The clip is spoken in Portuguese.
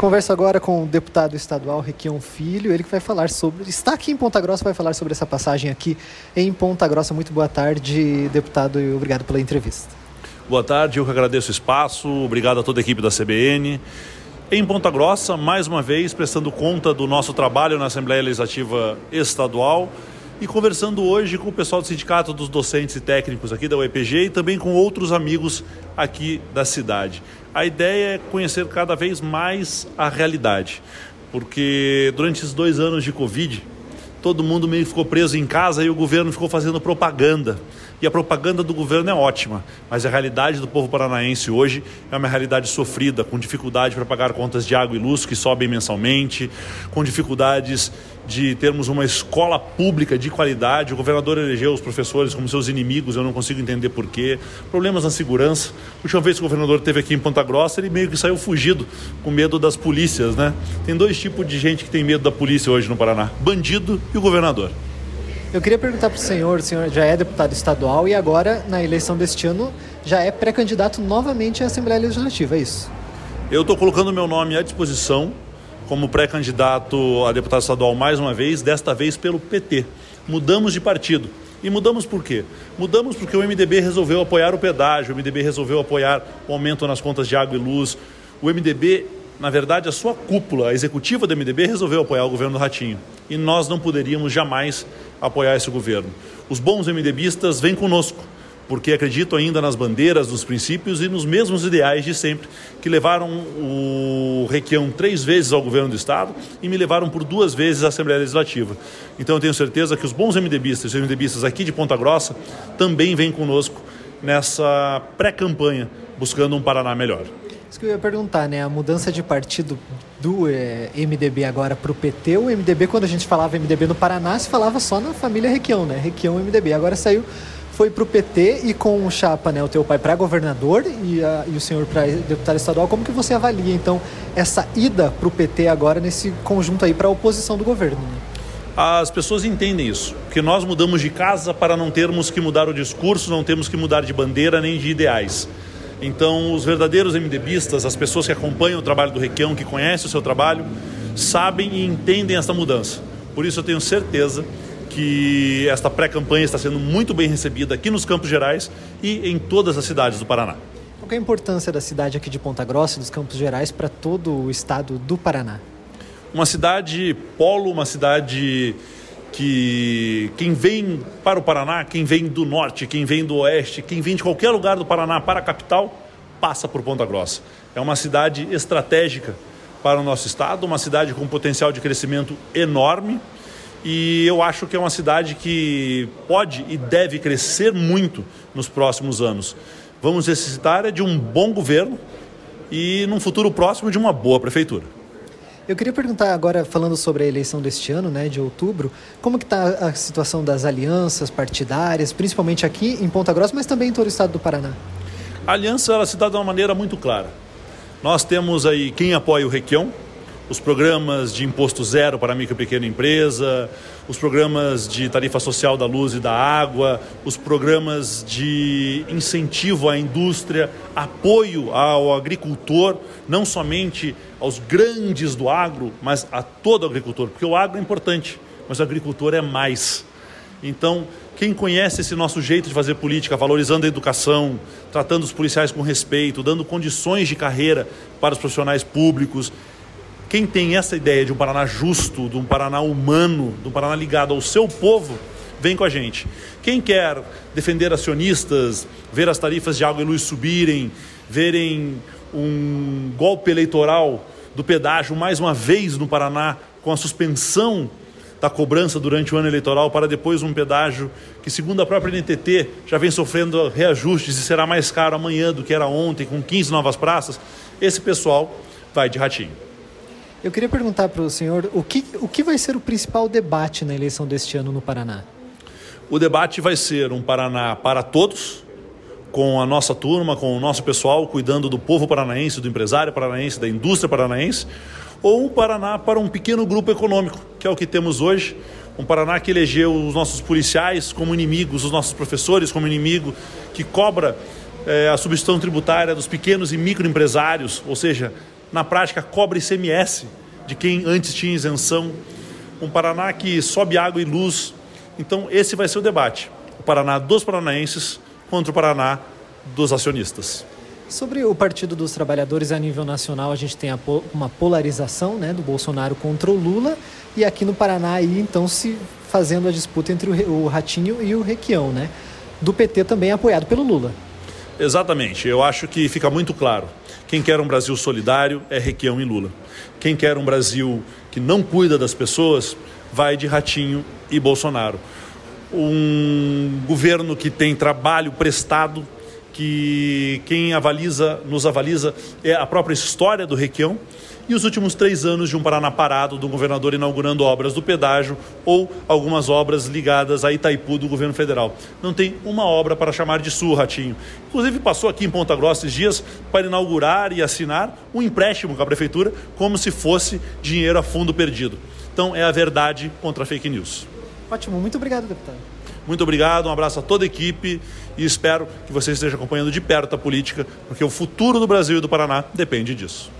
Converso agora com o deputado estadual Requião Filho, ele que vai falar sobre. Está aqui em Ponta Grossa, vai falar sobre essa passagem aqui em Ponta Grossa. Muito boa tarde, deputado, e obrigado pela entrevista. Boa tarde, eu que agradeço o espaço, obrigado a toda a equipe da CBN. Em Ponta Grossa, mais uma vez, prestando conta do nosso trabalho na Assembleia Legislativa Estadual e conversando hoje com o pessoal do Sindicato dos Docentes e Técnicos aqui da UEPG e também com outros amigos aqui da cidade. A ideia é conhecer cada vez mais a realidade, porque durante esses dois anos de Covid, todo mundo meio ficou preso em casa e o governo ficou fazendo propaganda e a propaganda do governo é ótima, mas a realidade do povo paranaense hoje é uma realidade sofrida, com dificuldade para pagar contas de água e luz que sobem mensalmente, com dificuldades de termos uma escola pública de qualidade. O governador elegeu os professores como seus inimigos, eu não consigo entender porquê. Problemas na segurança. A última vez que o governador esteve aqui em Ponta Grossa, ele meio que saiu fugido, com medo das polícias, né? Tem dois tipos de gente que tem medo da polícia hoje no Paraná: bandido e o governador. Eu queria perguntar para o senhor, o senhor já é deputado estadual e agora, na eleição deste ano, já é pré-candidato novamente à Assembleia Legislativa, é isso? Eu estou colocando meu nome à disposição como pré-candidato a deputado estadual mais uma vez, desta vez pelo PT. Mudamos de partido. E mudamos por quê? Mudamos porque o MDB resolveu apoiar o pedágio, o MDB resolveu apoiar o aumento nas contas de água e luz. O MDB, na verdade, a sua cúpula, a executiva do MDB, resolveu apoiar o governo do Ratinho. E nós não poderíamos jamais apoiar esse governo. Os bons MDBistas vêm conosco, porque acreditam ainda nas bandeiras, nos princípios e nos mesmos ideais de sempre, que levaram o Requião três vezes ao governo do Estado e me levaram por duas vezes à Assembleia Legislativa. Então eu tenho certeza que os bons MDBistas e MDBistas aqui de Ponta Grossa também vêm conosco nessa pré-campanha buscando um Paraná melhor. Isso que eu ia perguntar, né? A mudança de partido do eh, MDB agora para o PT. O MDB, quando a gente falava MDB no Paraná, se falava só na família Requião, né? Requião MDB. Agora saiu, foi para o PT e com o chapa, né? O teu pai para governador e, a, e o senhor para deputado estadual. Como que você avalia, então, essa ida para o PT agora nesse conjunto aí para a oposição do governo? Né? As pessoas entendem isso, que nós mudamos de casa para não termos que mudar o discurso, não temos que mudar de bandeira nem de ideais. Então, os verdadeiros MDBistas, as pessoas que acompanham o trabalho do Requião, que conhecem o seu trabalho, sabem e entendem essa mudança. Por isso, eu tenho certeza que esta pré-campanha está sendo muito bem recebida aqui nos Campos Gerais e em todas as cidades do Paraná. Qual é a importância da cidade aqui de Ponta Grossa e dos Campos Gerais para todo o estado do Paraná? Uma cidade polo, uma cidade que quem vem para o Paraná, quem vem do norte, quem vem do oeste, quem vem de qualquer lugar do Paraná para a capital, passa por Ponta Grossa. É uma cidade estratégica para o nosso estado, uma cidade com potencial de crescimento enorme. E eu acho que é uma cidade que pode e deve crescer muito nos próximos anos. Vamos necessitar de um bom governo e, num futuro próximo, de uma boa prefeitura. Eu queria perguntar agora, falando sobre a eleição deste ano, né, de outubro, como que está a situação das alianças partidárias, principalmente aqui em Ponta Grossa, mas também em todo o estado do Paraná? A aliança ela se dá de uma maneira muito clara. Nós temos aí quem apoia o Requião, os programas de imposto zero para a micro e pequena empresa, os programas de tarifa social da luz e da água, os programas de incentivo à indústria, apoio ao agricultor, não somente aos grandes do agro, mas a todo agricultor, porque o agro é importante, mas o agricultor é mais. Então, quem conhece esse nosso jeito de fazer política, valorizando a educação, tratando os policiais com respeito, dando condições de carreira para os profissionais públicos, quem tem essa ideia de um Paraná justo, de um Paraná humano, de um Paraná ligado ao seu povo, vem com a gente. Quem quer defender acionistas, ver as tarifas de água e luz subirem, verem um golpe eleitoral do pedágio mais uma vez no Paraná, com a suspensão da cobrança durante o ano eleitoral para depois um pedágio que, segundo a própria NTT, já vem sofrendo reajustes e será mais caro amanhã do que era ontem, com 15 novas praças, esse pessoal vai de ratinho. Eu queria perguntar para o senhor o que, o que vai ser o principal debate na eleição deste ano no Paraná? O debate vai ser um Paraná para todos, com a nossa turma, com o nosso pessoal, cuidando do povo paranaense, do empresário paranaense, da indústria paranaense, ou um Paraná para um pequeno grupo econômico, que é o que temos hoje. Um Paraná que elegeu os nossos policiais como inimigos, os nossos professores como inimigo, que cobra é, a substituição tributária dos pequenos e microempresários, ou seja, na prática cobra ICMS de quem antes tinha isenção. Um Paraná que sobe água e luz. Então, esse vai ser o debate. O Paraná dos paranaenses contra o Paraná dos acionistas. Sobre o Partido dos Trabalhadores a nível nacional, a gente tem uma polarização né, do Bolsonaro contra o Lula e aqui no Paraná aí então se fazendo a disputa entre o Ratinho e o Requião, né? Do PT também apoiado pelo Lula. Exatamente. Eu acho que fica muito claro. Quem quer um Brasil solidário é Requião e Lula. Quem quer um Brasil que não cuida das pessoas vai de Ratinho e Bolsonaro. Um governo que tem trabalho prestado que quem avaliza, nos avaliza é a própria história do Requião e os últimos três anos de um Paraná parado, do governador inaugurando obras do pedágio ou algumas obras ligadas a Itaipu do governo federal. Não tem uma obra para chamar de sua, Ratinho. Inclusive passou aqui em Ponta Grossa esses dias para inaugurar e assinar um empréstimo com a prefeitura como se fosse dinheiro a fundo perdido. Então é a verdade contra a fake news. Ótimo, muito obrigado, deputado. Muito obrigado, um abraço a toda a equipe e espero que você esteja acompanhando de perto a política, porque o futuro do Brasil e do Paraná depende disso.